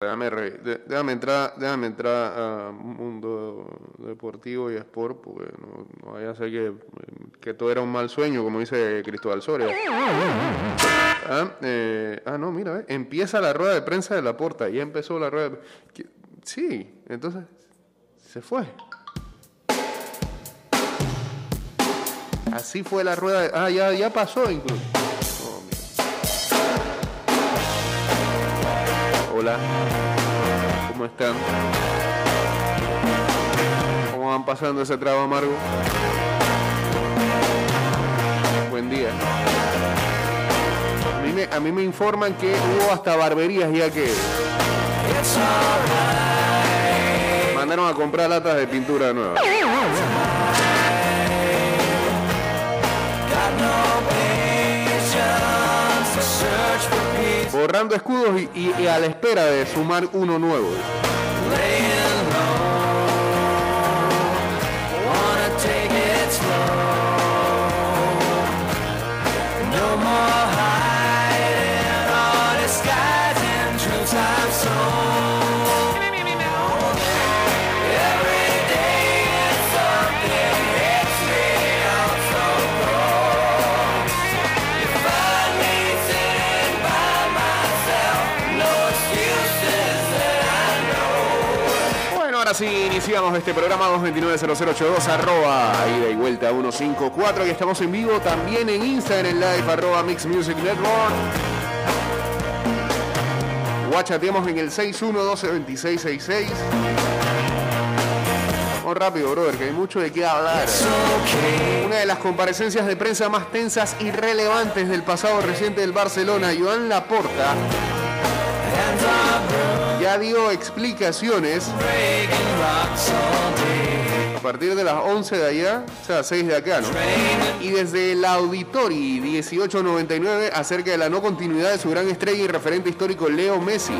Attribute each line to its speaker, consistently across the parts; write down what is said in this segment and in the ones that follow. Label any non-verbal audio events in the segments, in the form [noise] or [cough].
Speaker 1: Déjame, re- déjame entrar, déjame entrar a Mundo Deportivo y Sport, porque no, no vaya a ser que, que todo era un mal sueño, como dice Cristóbal Soria. Ah, eh, ah, no, mira, ve, empieza la rueda de prensa de la porta, ya empezó la rueda de... ¿Qué? Sí, entonces se fue. Así fue la rueda de... Ah, ya, ya pasó incluso. Hola, ¿cómo están? ¿Cómo van pasando ese trago amargo? Buen día. A mí, me, a mí me informan que hubo hasta barberías ya que mandaron a comprar latas de pintura nuevas. Borrando escudos y, a la espera de sumar uno nuevo. Bueno, ahora sí iniciamos este programa 229-0082 arroba ida y vuelta 154 y estamos en vivo también en Instagram live arroba Mix Music Network. Guachateamos en el 61122666. Vamos rápido, brother, que hay mucho de qué hablar. Una de las comparecencias de prensa más tensas y relevantes del pasado reciente del Barcelona, Joan Laporta, ya dio explicaciones partir de las 11 de allá, o sea, 6 de acá, ¿no? Y desde el Auditori 1899 acerca de la no continuidad de su gran estrella y referente histórico Leo Messi,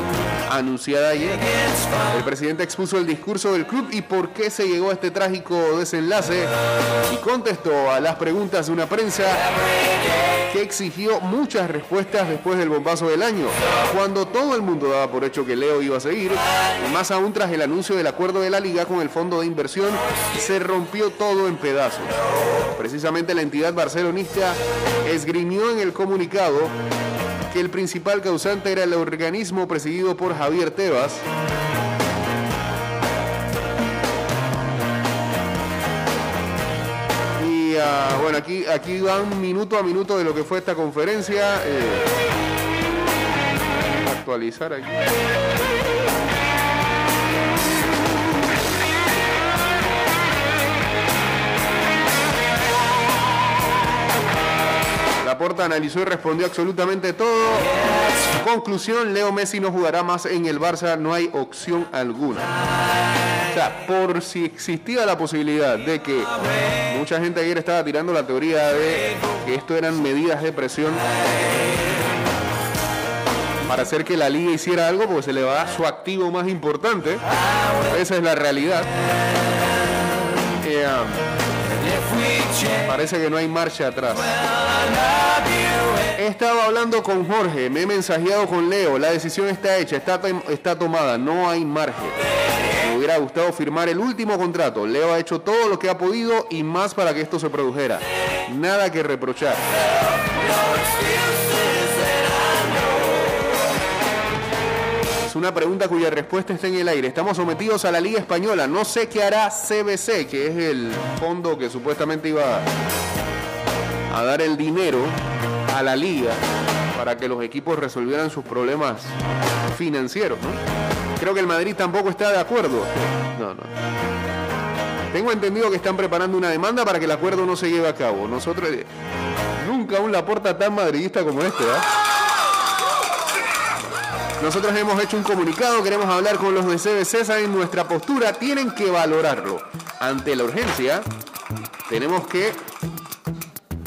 Speaker 1: anunciada ayer. El presidente expuso el discurso del club y por qué se llegó a este trágico desenlace y contestó a las preguntas de una prensa que exigió muchas respuestas después del bombazo del año, cuando todo el mundo daba por hecho que Leo iba a seguir, más aún tras el anuncio del acuerdo de la liga con el fondo de inversión, se rompió todo en pedazos. Precisamente la entidad barcelonista esgrimió en el comunicado que el principal causante era el organismo presidido por Javier Tebas, Y ah, bueno, aquí, aquí van minuto a minuto de lo que fue esta conferencia. eh, actualizar aquí. Laporta analizó y respondió absolutamente todo. Conclusión, Leo Messi no jugará más en el Barça, no hay opción alguna. O sea, por si existía la posibilidad de que mucha gente ayer estaba tirando la teoría de que esto eran medidas de presión para hacer que la liga hiciera algo porque se le va su activo más importante. Esa es la realidad. Eh, parece que no hay marcha atrás. He estado hablando con Jorge, me he mensajeado con Leo, la decisión está hecha, está, está tomada, no hay margen. Me hubiera gustado firmar el último contrato. Leo ha hecho todo lo que ha podido y más para que esto se produjera. Nada que reprochar. Es una pregunta cuya respuesta está en el aire. Estamos sometidos a la Liga Española. No sé qué hará CBC, que es el fondo que supuestamente iba a dar el dinero a la liga para que los equipos resolvieran sus problemas financieros. ¿no? Creo que el Madrid tampoco está de acuerdo. No, no. Tengo entendido que están preparando una demanda para que el acuerdo no se lleve a cabo. Nosotros eh, nunca un Laporta tan madridista como este, ¿ah? Nosotros hemos hecho un comunicado, queremos hablar con los de CBC, saben nuestra postura, tienen que valorarlo. Ante la urgencia, tenemos que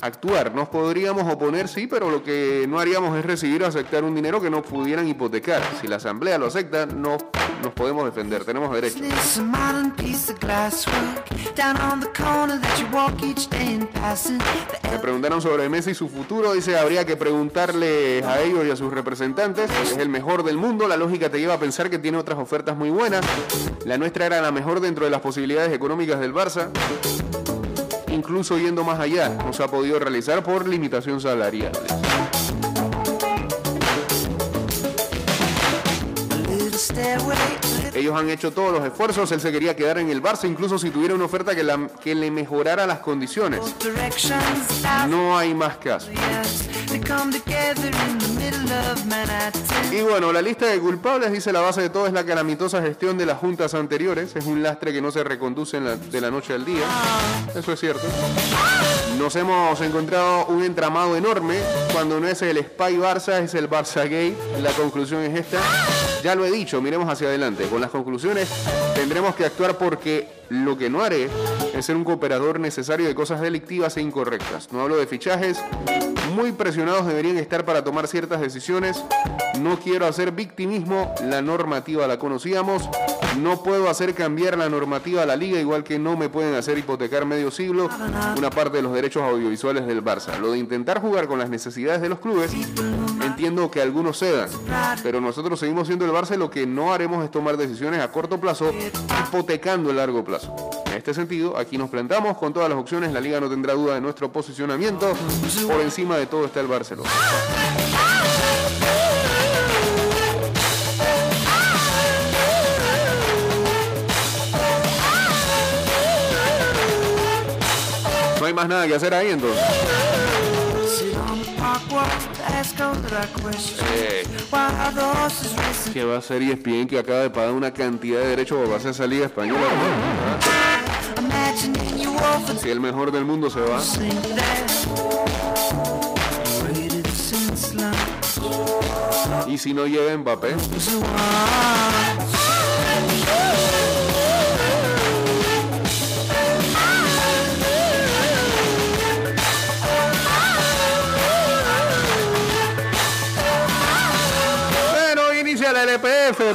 Speaker 1: actuar. Nos podríamos oponer, sí, pero lo que no haríamos es recibir o aceptar un dinero que no pudieran hipotecar. Si la Asamblea lo acepta, no nos podemos defender, tenemos derecho. Me preguntaron sobre Messi y su futuro, dice, habría que preguntarle a ellos y a sus representantes, es el mejor del mundo, la lógica te lleva a pensar que tiene otras ofertas muy buenas, la nuestra era la mejor dentro de las posibilidades económicas del Barça incluso yendo más allá, no se ha podido realizar por limitación salarial. Ellos han hecho todos los esfuerzos, él se quería quedar en el Barça, incluso si tuviera una oferta que, que le mejorara las condiciones. No hay más caso. Y bueno, la lista de culpables, dice la base de todo, es la calamitosa gestión de las juntas anteriores. Es un lastre que no se reconduce de la noche al día. Eso es cierto. Nos hemos encontrado un entramado enorme. Cuando no es el Spy Barça, es el Barça Gay. La conclusión es esta. Ya lo he dicho, miremos hacia adelante. Con las conclusiones tendremos que actuar porque lo que no haré ser un cooperador necesario de cosas delictivas e incorrectas. No hablo de fichajes. Muy presionados deberían estar para tomar ciertas decisiones. No quiero hacer victimismo. La normativa la conocíamos. No puedo hacer cambiar la normativa a la liga, igual que no me pueden hacer hipotecar medio siglo una parte de los derechos audiovisuales del Barça. Lo de intentar jugar con las necesidades de los clubes, entiendo que algunos cedan, pero nosotros seguimos siendo el Barça y lo que no haremos es tomar decisiones a corto plazo, hipotecando el largo plazo. En este sentido, aquí nos plantamos con todas las opciones, la liga no tendrá duda de nuestro posicionamiento, por encima de todo está el Barcelona. No hay más nada que hacer ahí entonces. Eh, ¿Qué va a hacer ESPN que acaba de pagar una cantidad de derechos para hacer salida española? Si el mejor del mundo se va. Y si no llega Mbappé.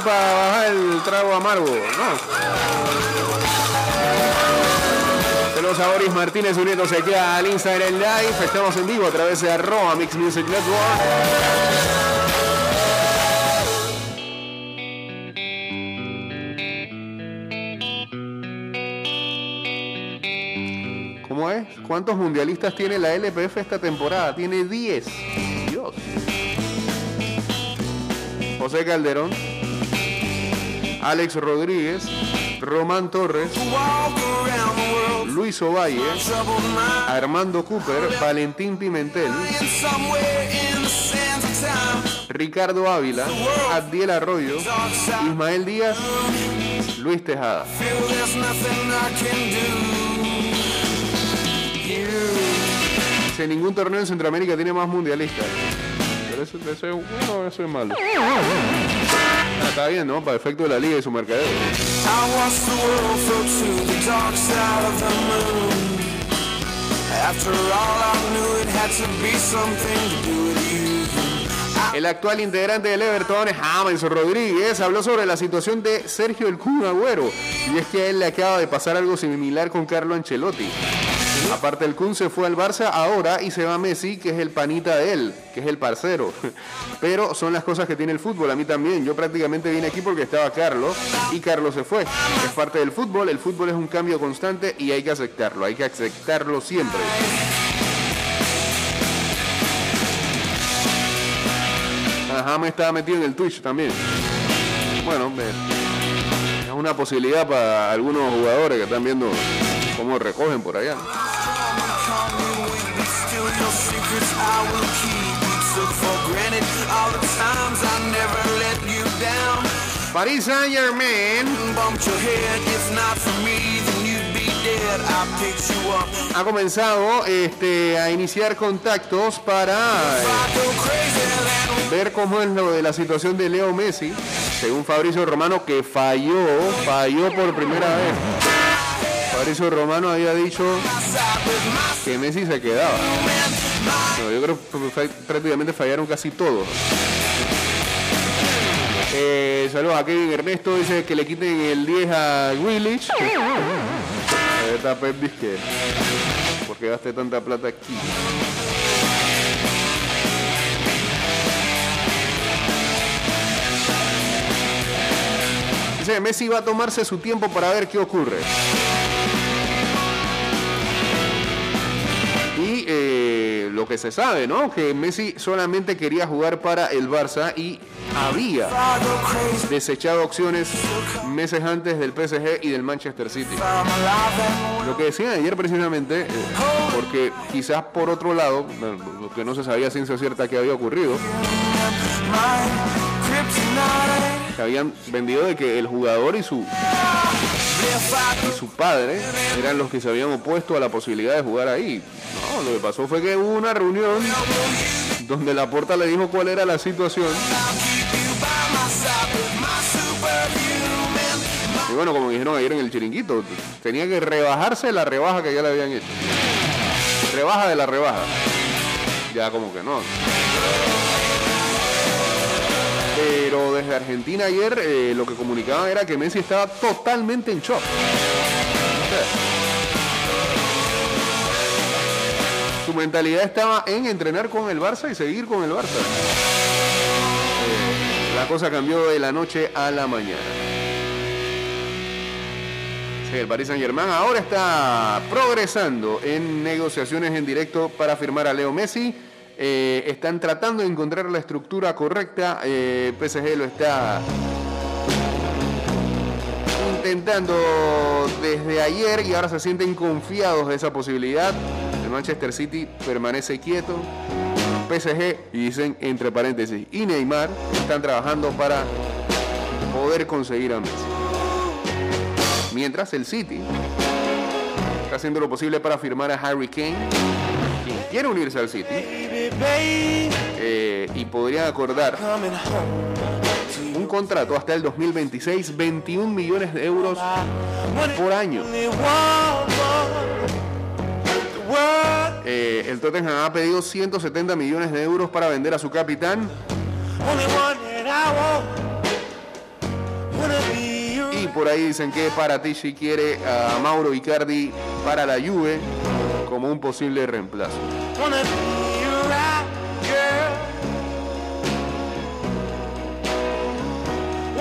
Speaker 1: Para bajar el trago amargo, ¿no? Saludos a Boris Martínez uniéndose aquí al Instagram Live. Estamos en vivo a través de arroba Mix Music Network. ¿Cómo es? ¿Cuántos mundialistas tiene la LPF esta temporada? Tiene 10. Dios. José Calderón, Alex Rodríguez, Román Torres, Luis Ovalle, Armando Cooper, Valentín Pimentel, Ricardo Ávila, Abdiel Arroyo, Ismael Díaz, Luis Tejada. Si ningún torneo en Centroamérica tiene más mundialistas eso, eso es malo. Está bien, ¿no? Para efecto de la liga y su mercadeo. El actual integrante del Everton, James Rodríguez, habló sobre la situación de Sergio el Kun Agüero. Y es que a él le acaba de pasar algo similar con Carlo Ancelotti. Aparte el Kun se fue al Barça ahora y se va Messi, que es el panita de él, que es el parcero. [laughs] Pero son las cosas que tiene el fútbol, a mí también. Yo prácticamente vine aquí porque estaba Carlos y Carlos se fue. Es parte del fútbol, el fútbol es un cambio constante y hay que aceptarlo, hay que aceptarlo siempre. Ajá, me estaba metido en el Twitch también. Bueno, es una posibilidad para algunos jugadores que están viendo cómo recogen por allá. Paris Saint Germain ha comenzado este, a iniciar contactos para eh, ver cómo es lo de la situación de Leo Messi, según Fabricio Romano que falló, falló por primera vez. Fabricio Romano había dicho que Messi se quedaba. Yo creo que prácticamente fallaron casi todos. Eh, saludos a Kevin Ernesto, dice que le quiten el 10 a que porque gaste tanta plata aquí. Dice Messi va a tomarse su tiempo para ver qué ocurre. Lo que se sabe, ¿no? Que Messi solamente quería jugar para el Barça y había desechado opciones meses antes del PSG y del Manchester City. Lo que decían ayer precisamente, eh, porque quizás por otro lado, lo que no se sabía ciencia cierta que había ocurrido, que habían vendido de que el jugador y su y su padre eran los que se habían opuesto a la posibilidad de jugar ahí. No, lo que pasó fue que hubo una reunión donde la porta le dijo cuál era la situación y bueno, como dijeron ayer en el chiringuito, tenía que rebajarse la rebaja que ya le habían hecho. Rebaja de la rebaja. Ya como que no. Pero desde Argentina ayer eh, lo que comunicaban era que Messi estaba totalmente en shock. Su mentalidad estaba en entrenar con el Barça y seguir con el Barça. La cosa cambió de la noche a la mañana. el Paris Saint Germain ahora está progresando en negociaciones en directo para firmar a Leo Messi. Eh, están tratando de encontrar la estructura correcta. Eh, PSG lo está intentando desde ayer y ahora se sienten confiados de esa posibilidad. El Manchester City permanece quieto. PSG y dicen entre paréntesis y Neymar están trabajando para poder conseguir a Messi. Mientras el City está haciendo lo posible para firmar a Harry Kane, quien quiere unirse al City, eh, y podría acordar un contrato hasta el 2026, 21 millones de euros por año. Eh, el Tottenham ha pedido 170 millones de euros para vender a su capitán. Y por ahí dicen que Paratici quiere a Mauro Icardi para la Juve como un posible reemplazo.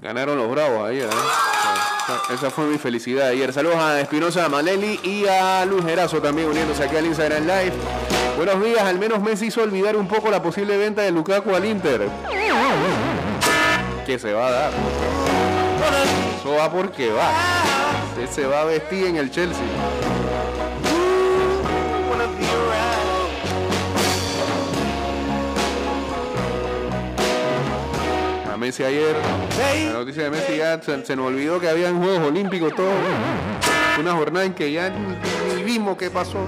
Speaker 1: Ganaron los bravos ayer, ¿eh? Esa fue mi felicidad ayer. Saludos a Espinosa Maleli y a Luis Gerazo también uniéndose aquí al Instagram Live. Buenos días, al menos Messi hizo olvidar un poco la posible venta de Lukaku al Inter. Que se va a dar. Eso va porque va. se va a vestir en el Chelsea. Messi ayer, la noticia de Messi ya se, nos olvidó que habían Juegos Olímpicos todo. Una jornada en que ya ni vimos qué pasó.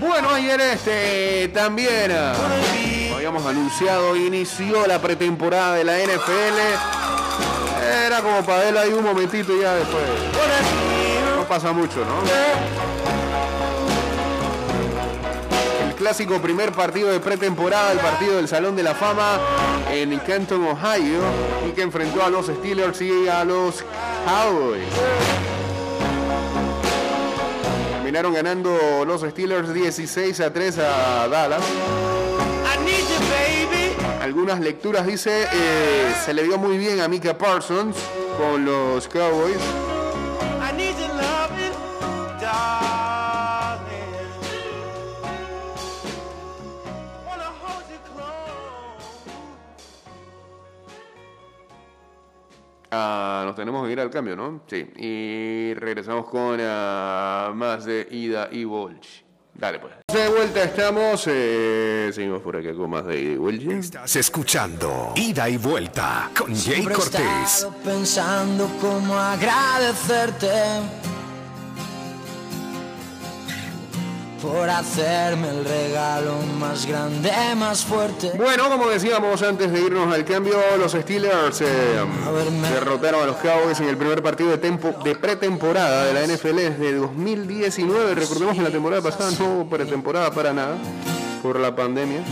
Speaker 1: Bueno, ayer este también ah, habíamos anunciado, inició la pretemporada de la NFL. Era como para él ahí un momentito y ya después. No pasa mucho, ¿no? clásico primer partido de pretemporada, el partido del Salón de la Fama en Canton, Ohio, y que enfrentó a los Steelers y a los Cowboys. Terminaron ganando los Steelers 16 a 3 a Dallas. Algunas lecturas dice, eh, se le dio muy bien a Mika Parsons con los Cowboys. Ah, nos tenemos que ir al cambio, ¿no? Sí. Y regresamos con ah, más de ida y Volch. Dale, pues. De vuelta estamos. Eh, seguimos por acá con más de ida y Volch.
Speaker 2: Estás escuchando Ida y Vuelta con Jay Cortés.
Speaker 3: pensando cómo agradecerte por hacerme el regalo más grande, más fuerte.
Speaker 1: Bueno, como decíamos antes de irnos al cambio, los Steelers eh, derrotaron a los Cowboys en el primer partido de, tempo, de pretemporada de la NFL desde 2019. Recordemos que la temporada pasada no hubo pretemporada para nada por la pandemia.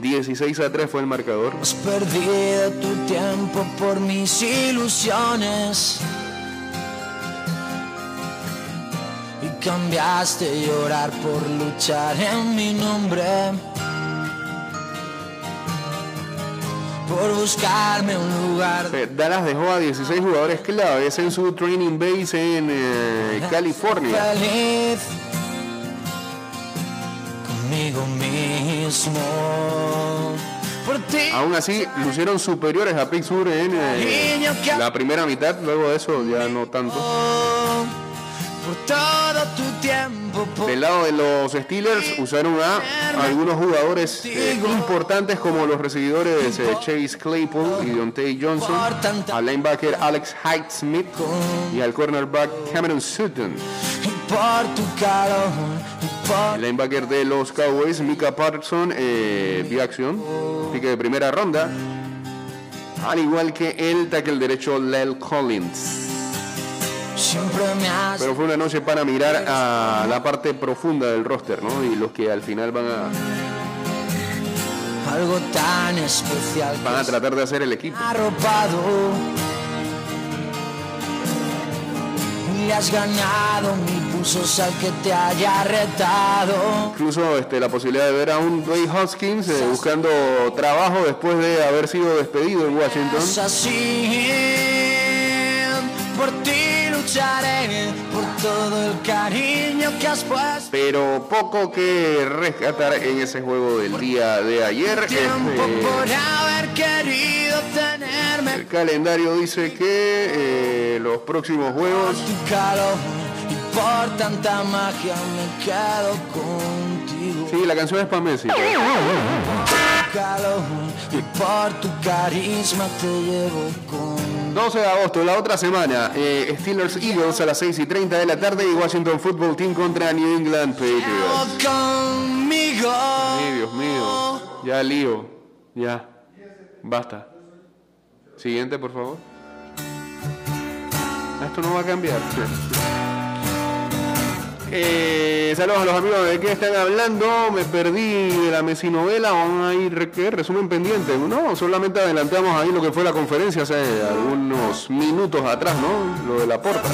Speaker 1: 16 a 3 fue el marcador.
Speaker 3: Has perdido tu tiempo por mis ilusiones. Cambiaste llorar por luchar en mi nombre. Por buscarme un lugar.
Speaker 1: Dallas dejó a 16 jugadores claves en su training base en eh, California.
Speaker 3: Feliz conmigo mismo. Por ti.
Speaker 1: Aún así, lucieron superiores a Pittsburgh en eh, la primera mitad. Luego de eso, ya no tanto.
Speaker 3: Tu tiempo.
Speaker 1: Del lado de los Steelers usaron a algunos jugadores eh, importantes como los recibidores eh, Chase Claypool y Deontay Johnson, al linebacker Alex Hyde Smith y al cornerback Cameron Sutton. El linebacker de los Cowboys, Mika Patterson, eh, vía acción, pique de primera ronda, al igual que el tackle derecho Lel Collins. Pero fue una noche para mirar a la parte profunda del roster, ¿no? Y los que al final van a.
Speaker 3: Algo tan especial.
Speaker 1: Van a tratar de hacer el equipo.
Speaker 3: Arropado. Y has ganado mi pulso al que te haya retado.
Speaker 1: Incluso este, la posibilidad de ver a un Dwayne Hoskins eh, buscando trabajo después de haber sido despedido en Washington.
Speaker 3: Es así, por ti por todo el cariño que has puesto.
Speaker 1: Pero poco que rescatar en ese juego del día de ayer. Este, el calendario dice que eh, los próximos juegos.
Speaker 3: y por tanta magia me quedo contigo.
Speaker 1: Sí, la canción es para Messi.
Speaker 3: y por tu carisma te llevo contigo.
Speaker 1: 12 de agosto, la otra semana, eh, Steelers Eagles a las 6 y 30 de la tarde y Washington Football Team contra New England Patriots.
Speaker 3: Conmigo.
Speaker 1: Ay, Dios mío. Ya lío. Ya. Basta. Siguiente, por favor. Esto no va a cambiar. Eh, saludos a los amigos de qué están hablando. Me perdí de la mesinovela. Van a ir, ¿qué? Resumen pendiente. No, solamente adelantamos ahí lo que fue la conferencia hace algunos minutos atrás, ¿no? Lo de la porta.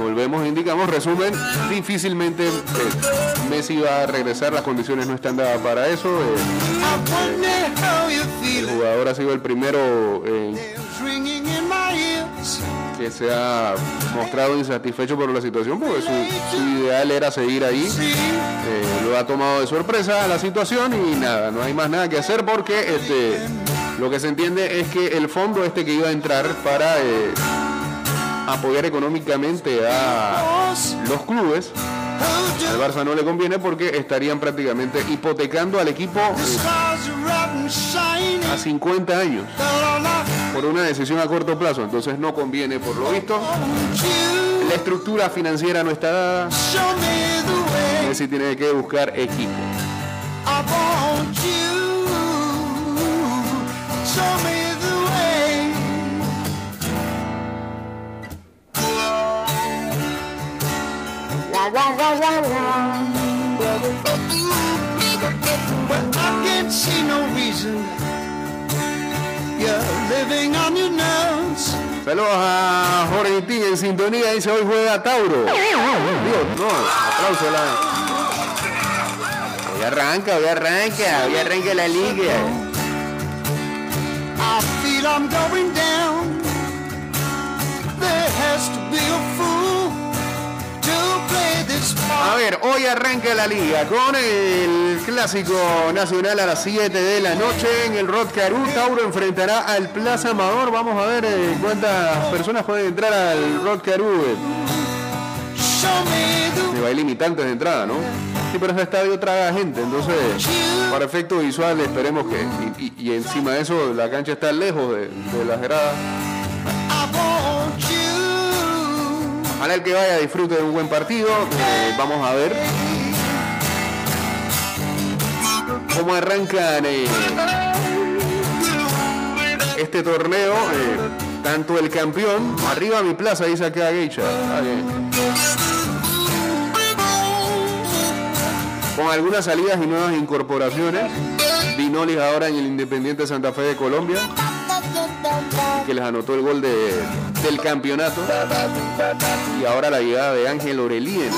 Speaker 1: Volvemos, indicamos, resumen. Difícilmente eh, Messi va a regresar. Las condiciones no están dadas para eso. Eh, el jugador ha sido el primero en que se ha mostrado insatisfecho por la situación, porque su, ideal era seguir ahí. Eh, lo ha tomado de sorpresa la situación y nada, no hay más nada que hacer porque este, lo que se entiende es que el fondo este que iba a entrar para eh, apoyar económicamente a los clubes al Barça no le conviene porque estarían prácticamente hipotecando al equipo a 50 años por una decisión a corto plazo. Entonces no conviene por lo visto. La estructura financiera no está dada. Messi tiene que buscar equipo.
Speaker 3: See no reason
Speaker 1: Saludos a Jorge en sintonía. Dice hoy juega Tauro. Dios, no, aplauso la. Hoy arranca, hoy arranca, hoy arranca la liga.
Speaker 3: I feel I'm going down. There has to be a fool
Speaker 1: A ver, hoy arranca la liga con el clásico nacional a las 7 de la noche en el Rod Caru. Tauro enfrentará al Plaza Amador. Vamos a ver eh, cuántas personas pueden entrar al Rod Caru.
Speaker 3: Show me the
Speaker 1: Hay limitantes de entrada, ¿no? Sí, pero ese estadio traga gente, entonces para efecto visual esperemos que... Y encima de eso la cancha está lejos de, de las gradas. Ojalá el que vaya disfrute de un buen partido. Vamos a ver cómo arrancan eh, este torneo. eh, tanto el campeón, arriba mi plaza, dice acá Geisha. Con algunas salidas y nuevas incorporaciones. Dinolis ahora en el Independiente Santa Fe de Colombia, que les anotó el gol de- del campeonato. Y ahora la llegada de Ángel Orelien.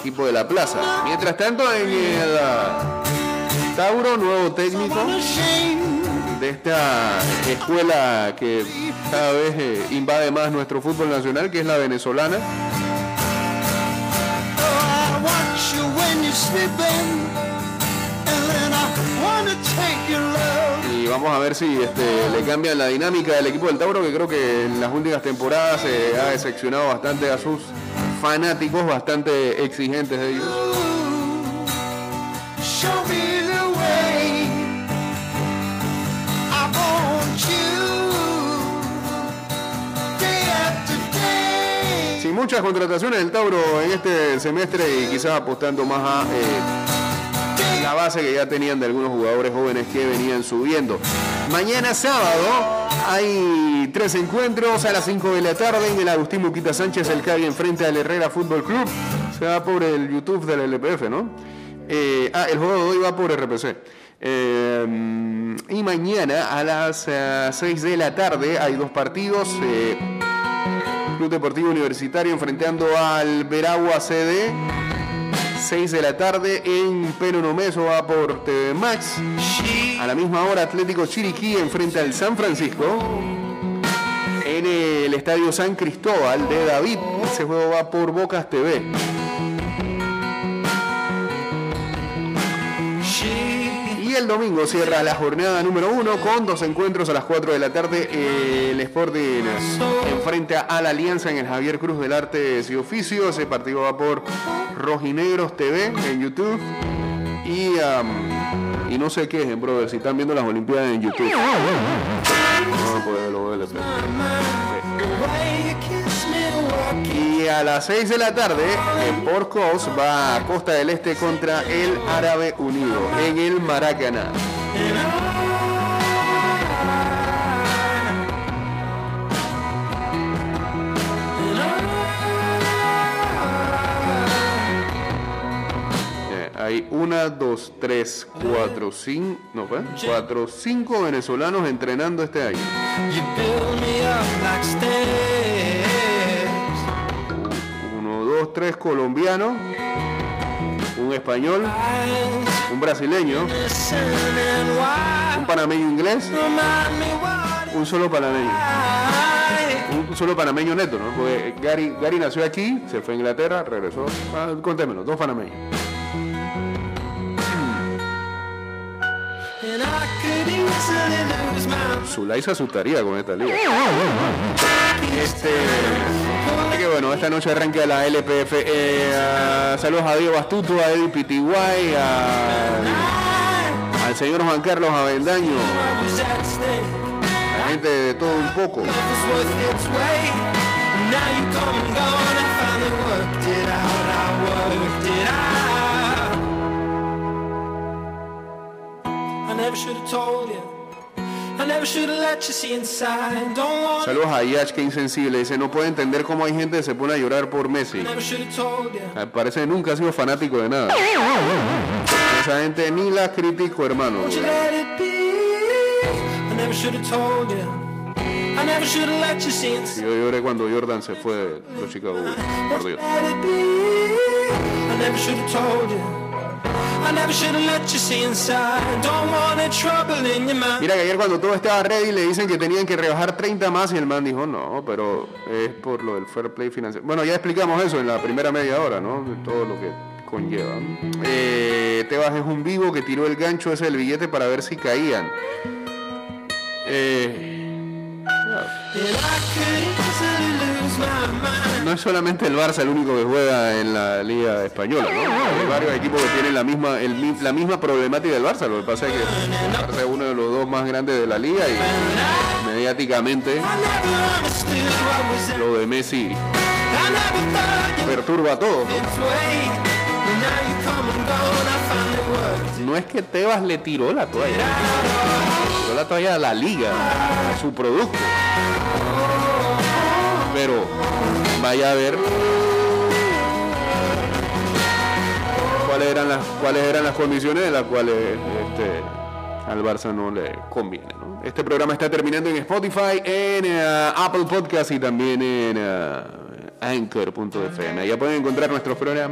Speaker 1: Equipo de la plaza. Mientras tanto, en el ah, Tauro, nuevo técnico de esta escuela que cada vez eh, invade más nuestro fútbol nacional, que es la venezolana. Vamos a ver si este, le cambian la dinámica del equipo del Tauro, que creo que en las últimas temporadas se ha decepcionado bastante a sus fanáticos, bastante exigentes de ellos. Sin muchas contrataciones del Tauro en este semestre y quizás apostando más a eh, base que ya tenían de algunos jugadores jóvenes que venían subiendo. Mañana sábado hay tres encuentros a las 5 de la tarde en el Agustín Muquita Sánchez, el Cali enfrente al Herrera Fútbol Club. Se va por el YouTube del LPF, ¿no? Eh, ah, el juego de hoy va por RPC. Eh, y mañana a las 6 de la tarde hay dos partidos. eh, Club Deportivo Universitario enfrentando al Veragua CD. 6 de la tarde en Peronomeso va por TV Max. A la misma hora Atlético Chiriquí enfrenta al San Francisco. En el Estadio San Cristóbal de David. Ese juego va por Bocas TV. El domingo cierra la jornada número uno con dos encuentros a las 4 de la tarde. El Sporting enfrenta a la Alianza en el Javier Cruz del Artes y Oficio. Ese partido va por Rojinegros TV en YouTube. Y, y no sé qué es, brother, si están viendo las Olimpiadas en YouTube. No, pues lo veo, y a las 6 de la tarde, por COS va a Costa del Este contra el Árabe Unido en el Maracaná. Eh, Hay una, dos, tres, cuatro, cinco, no fue, cuatro, cinco venezolanos entrenando este año. Tres colombianos, un español, un brasileño, un panameño inglés, un solo panameño. Un solo panameño neto, ¿no? Porque Gary, Gary nació aquí, se fue a Inglaterra, regresó. Ah, contémelo, dos panameños. Se asustaría con esta liga. Este. que bueno, esta noche arranca la LPF. Eh, ah, saludos a Diego Astuto, a Eddie Pitiguay, a- al señor Juan Carlos Avendaño, la gente de todo un poco. Saludos a Yash, que insensible. Dice, no puede entender cómo hay gente que se pone a llorar por Messi. Ah, Parece que nunca ha sido fanático de nada. Esa gente ni la critico, hermano. Y yo lloré cuando Jordan se fue de los Chicago. Por Dios. Mira que ayer cuando todo estaba ready le dicen que tenían que rebajar 30 más y el man dijo no, pero es por lo del fair play financiero. Bueno, ya explicamos eso en la primera media hora, ¿no? De todo lo que conlleva. Eh, Tebas es un vivo que tiró el gancho ese del billete para ver si caían. Eh, No es solamente el Barça el único que juega en la liga española, ¿no? Hay varios equipos que tienen la misma, el la misma problemática del Barça. Lo que pasa es que el Barça es uno de los dos más grandes de la liga y mediáticamente lo de Messi perturba a todos. ¿no? es que Tebas le tiró la toalla, tiró la toalla a la liga, a su producto. Pero vaya a ver cuáles eran las cuáles eran las condiciones de las cuales este, al Barça no le conviene. Este programa está terminando en Spotify, en eh, Apple Podcast y también en eh, Anchor.fm. Ya pueden encontrar nuestros programas.